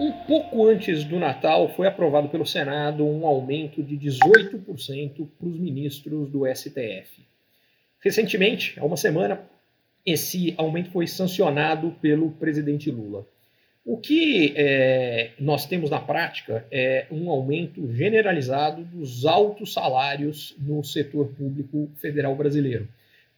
Um pouco antes do Natal, foi aprovado pelo Senado um aumento de 18% para os ministros do STF. Recentemente, há uma semana, esse aumento foi sancionado pelo presidente Lula. O que é, nós temos na prática é um aumento generalizado dos altos salários no setor público federal brasileiro,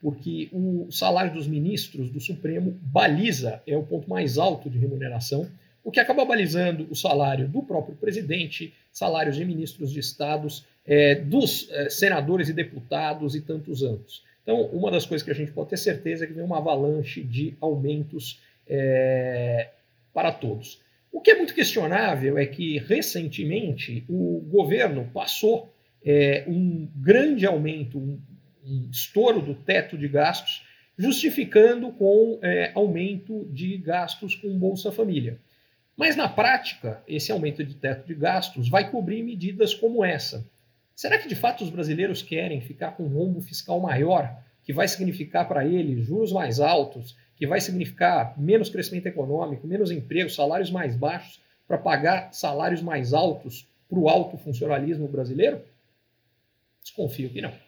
porque o salário dos ministros do Supremo baliza, é o ponto mais alto de remuneração, o que acaba balizando o salário do próprio presidente, salários de ministros de estados, é, dos é, senadores e deputados e tantos anos. Então, uma das coisas que a gente pode ter certeza é que vem uma avalanche de aumentos é, para todos. O que é muito questionável é que, recentemente, o governo passou é, um grande aumento, um, estouro do teto de gastos, justificando com é, aumento de gastos com Bolsa Família. Mas, na prática, esse aumento de teto de gastos vai cobrir medidas como essa. Será que, de fato, os brasileiros querem ficar com um rombo fiscal maior, que vai significar para eles juros mais altos, que vai significar menos crescimento econômico, menos emprego, salários mais baixos, para pagar salários mais altos para o alto funcionalismo brasileiro? Desconfio que não.